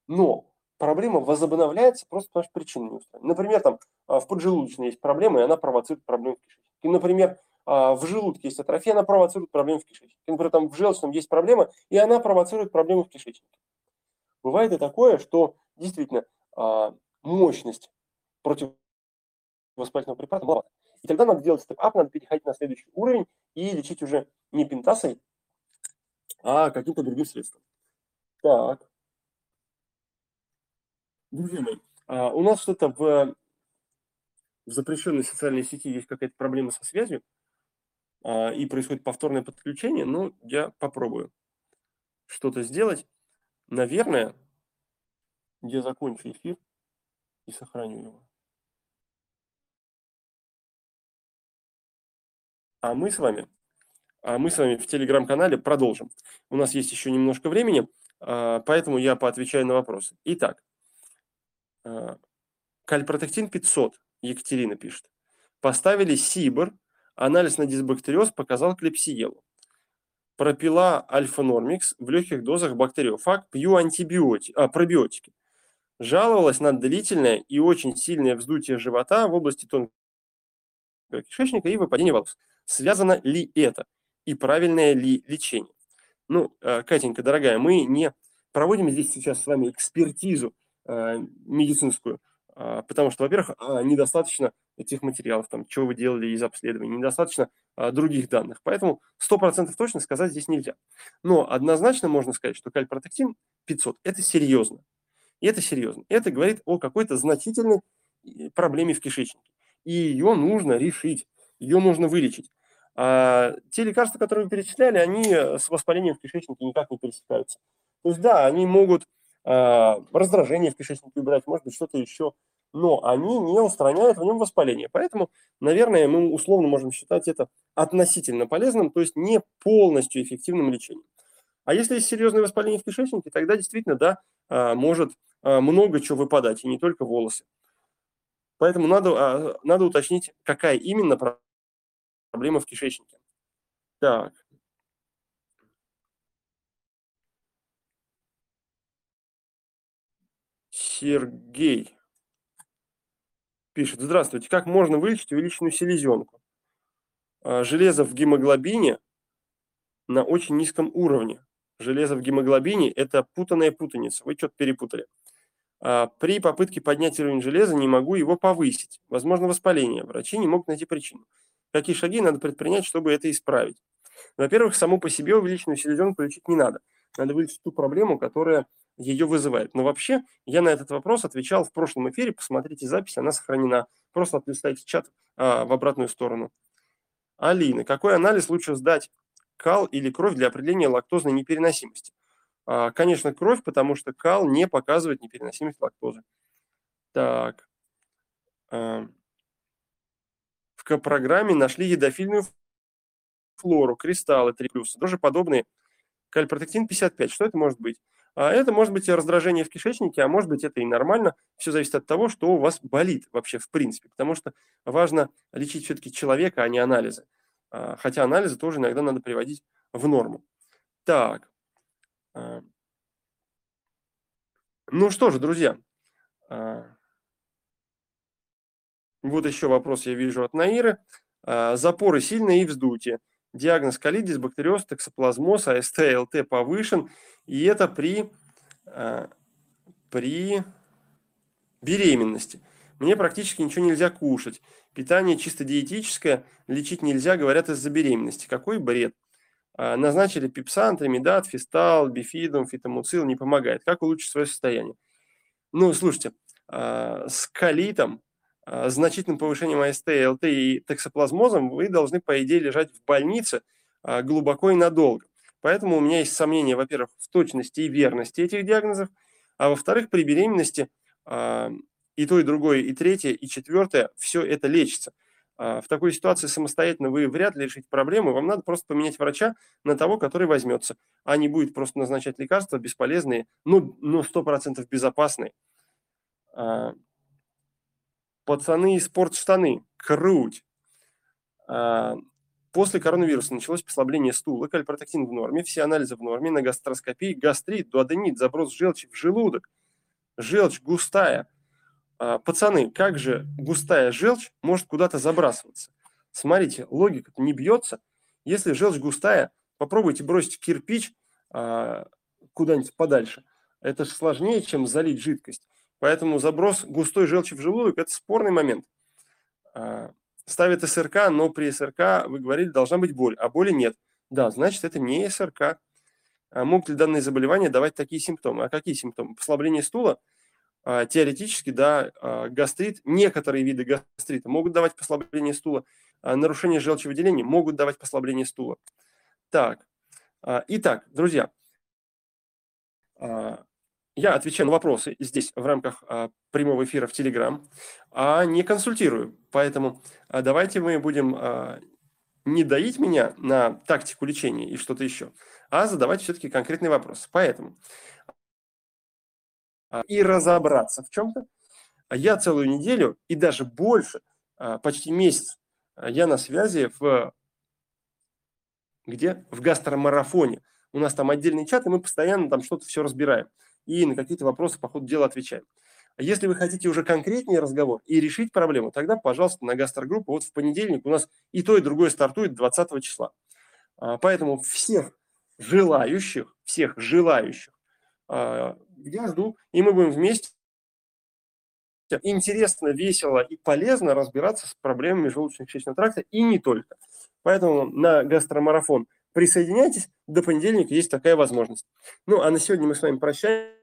но проблема возобновляется просто потому, что причина не устранена. Например, там а, в поджелудочной есть проблема, и она провоцирует проблемы в кишечнике. И, например, а, в желудке есть атрофия, она провоцирует проблемы в кишечнике. И, например, там в желчном есть проблема, и она провоцирует проблемы в кишечнике. Бывает и такое, что действительно а, мощность против воспалительного препарата маловато. И тогда надо делать степ-ап, надо переходить на следующий уровень и лечить уже не пентасой, а каким-то другим средством. Так. Друзья мои, а, у нас что-то в, в запрещенной социальной сети есть какая-то проблема со связью, а, и происходит повторное подключение, но я попробую что-то сделать. Наверное, я закончу эфир и сохраню его. А мы с вами, а мы с вами в телеграм-канале продолжим. У нас есть еще немножко времени, а, поэтому я поотвечаю на вопросы. Итак, а, кальпротектин 500, Екатерина пишет. Поставили СИБР, анализ на дисбактериоз показал клепсиелу. Пропила альфа-нормикс в легких дозах бактериофаг, пью антибиотики, а, пробиотики. Жаловалась на длительное и очень сильное вздутие живота в области тонкого кишечника и выпадение волос. Связано ли это? И правильное ли лечение? Ну, э, Катенька, дорогая, мы не проводим здесь сейчас с вами экспертизу э, медицинскую, э, потому что, во-первых, недостаточно этих материалов, там, что вы делали из обследований, недостаточно других данных. Поэтому 100% точно сказать здесь нельзя. Но однозначно можно сказать, что кальпротектин 500 – это серьезно. И это серьезно. Это говорит о какой-то значительной проблеме в кишечнике. И ее нужно решить, ее нужно вылечить. А те лекарства, которые вы перечисляли, они с воспалением в кишечнике никак не пересекаются. То есть, да, они могут а, раздражение в кишечнике убирать, может быть, что-то еще, но они не устраняют в нем воспаление. Поэтому, наверное, мы условно можем считать это относительно полезным, то есть не полностью эффективным лечением. А если есть серьезное воспаление в кишечнике, тогда действительно, да, а, может а, много чего выпадать, и не только волосы. Поэтому надо, надо уточнить, какая именно проблемы в кишечнике. Так. Сергей пишет. Здравствуйте. Как можно вылечить увеличенную селезенку? А, железо в гемоглобине на очень низком уровне. Железо в гемоглобине – это путанная путаница. Вы что-то перепутали. А, при попытке поднять уровень железа не могу его повысить. Возможно, воспаление. Врачи не могут найти причину. Какие шаги надо предпринять, чтобы это исправить? Во-первых, саму по себе увеличенную селезенку лечить не надо. Надо вылечить ту проблему, которая ее вызывает. Но вообще, я на этот вопрос отвечал в прошлом эфире. Посмотрите запись, она сохранена. Просто отлистайте чат а, в обратную сторону. Алина, какой анализ лучше сдать? Кал или кровь для определения лактозной непереносимости? А, конечно, кровь, потому что кал не показывает непереносимость лактозы. Так. А, программе нашли едофильную флору, кристаллы 3+, тоже подобные. Кальпротектин 55, что это может быть? А это может быть раздражение в кишечнике, а может быть это и нормально. Все зависит от того, что у вас болит вообще в принципе. Потому что важно лечить все-таки человека, а не анализы. А, хотя анализы тоже иногда надо приводить в норму. Так. А. Ну что же, друзья. А. Вот еще вопрос я вижу от Наиры. А, запоры сильные и вздутие. Диагноз колидис, бактериоз, токсоплазмоз, АСТ, ЛТ повышен. И это при, а, при беременности. Мне практически ничего нельзя кушать. Питание чисто диетическое, лечить нельзя, говорят, из-за беременности. Какой бред. Назначили пипсан, тримидат, фистал, бифидум, фитомуцил, не помогает. Как улучшить свое состояние? Ну, слушайте, с калитом, значительным повышением АСТ, ЛТ и токсоплазмозом вы должны, по идее, лежать в больнице глубоко и надолго. Поэтому у меня есть сомнения, во-первых, в точности и верности этих диагнозов, а во-вторых, при беременности а, и то, и другое, и третье, и четвертое, все это лечится. В такой ситуации самостоятельно вы вряд ли решите проблему, вам надо просто поменять врача на того, который возьмется, а не будет просто назначать лекарства бесполезные, ну, ну 100% безопасные. А, пацаны и спортштаны, круть. После коронавируса началось послабление стула, кальпротектин в норме, все анализы в норме, на гастроскопии, гастрит, дуоденит, заброс желчи в желудок, желчь густая. А, пацаны, как же густая желчь может куда-то забрасываться? Смотрите, логика не бьется. Если желчь густая, попробуйте бросить кирпич а, куда-нибудь подальше. Это же сложнее, чем залить жидкость. Поэтому заброс густой желчи в желудок – это спорный момент. А, ставит СРК, но при СРК, вы говорили, должна быть боль, а боли нет. Да, значит, это не СРК. А могут ли данные заболевания давать такие симптомы? А какие симптомы? Послабление стула? А, теоретически, да, а, гастрит, некоторые виды гастрита могут давать послабление стула, нарушение желчевыделения могут давать послабление стула. Так, итак, друзья, я отвечаю на вопросы здесь в рамках а, прямого эфира в Telegram, а не консультирую. Поэтому а, давайте мы будем а, не доить меня на тактику лечения и что-то еще, а задавать все-таки конкретный вопрос. Поэтому и разобраться в чем-то. Я целую неделю и даже больше, почти месяц, я на связи в где? В гастромарафоне. У нас там отдельный чат, и мы постоянно там что-то все разбираем и на какие-то вопросы по ходу дела отвечаем. А если вы хотите уже конкретнее разговор и решить проблему, тогда, пожалуйста, на гастрогруппу. Вот в понедельник у нас и то, и другое стартует 20 числа. А, поэтому всех желающих, всех желающих а, я жду, и мы будем вместе интересно, весело и полезно разбираться с проблемами желудочно-кишечного тракта и не только. Поэтому на гастромарафон присоединяйтесь, до понедельника есть такая возможность. Ну, а на сегодня мы с вами прощаемся.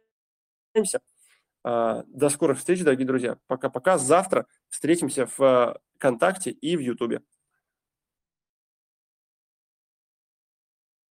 А, до скорых встреч, дорогие друзья. Пока-пока. Завтра встретимся в ВКонтакте и в Ютубе.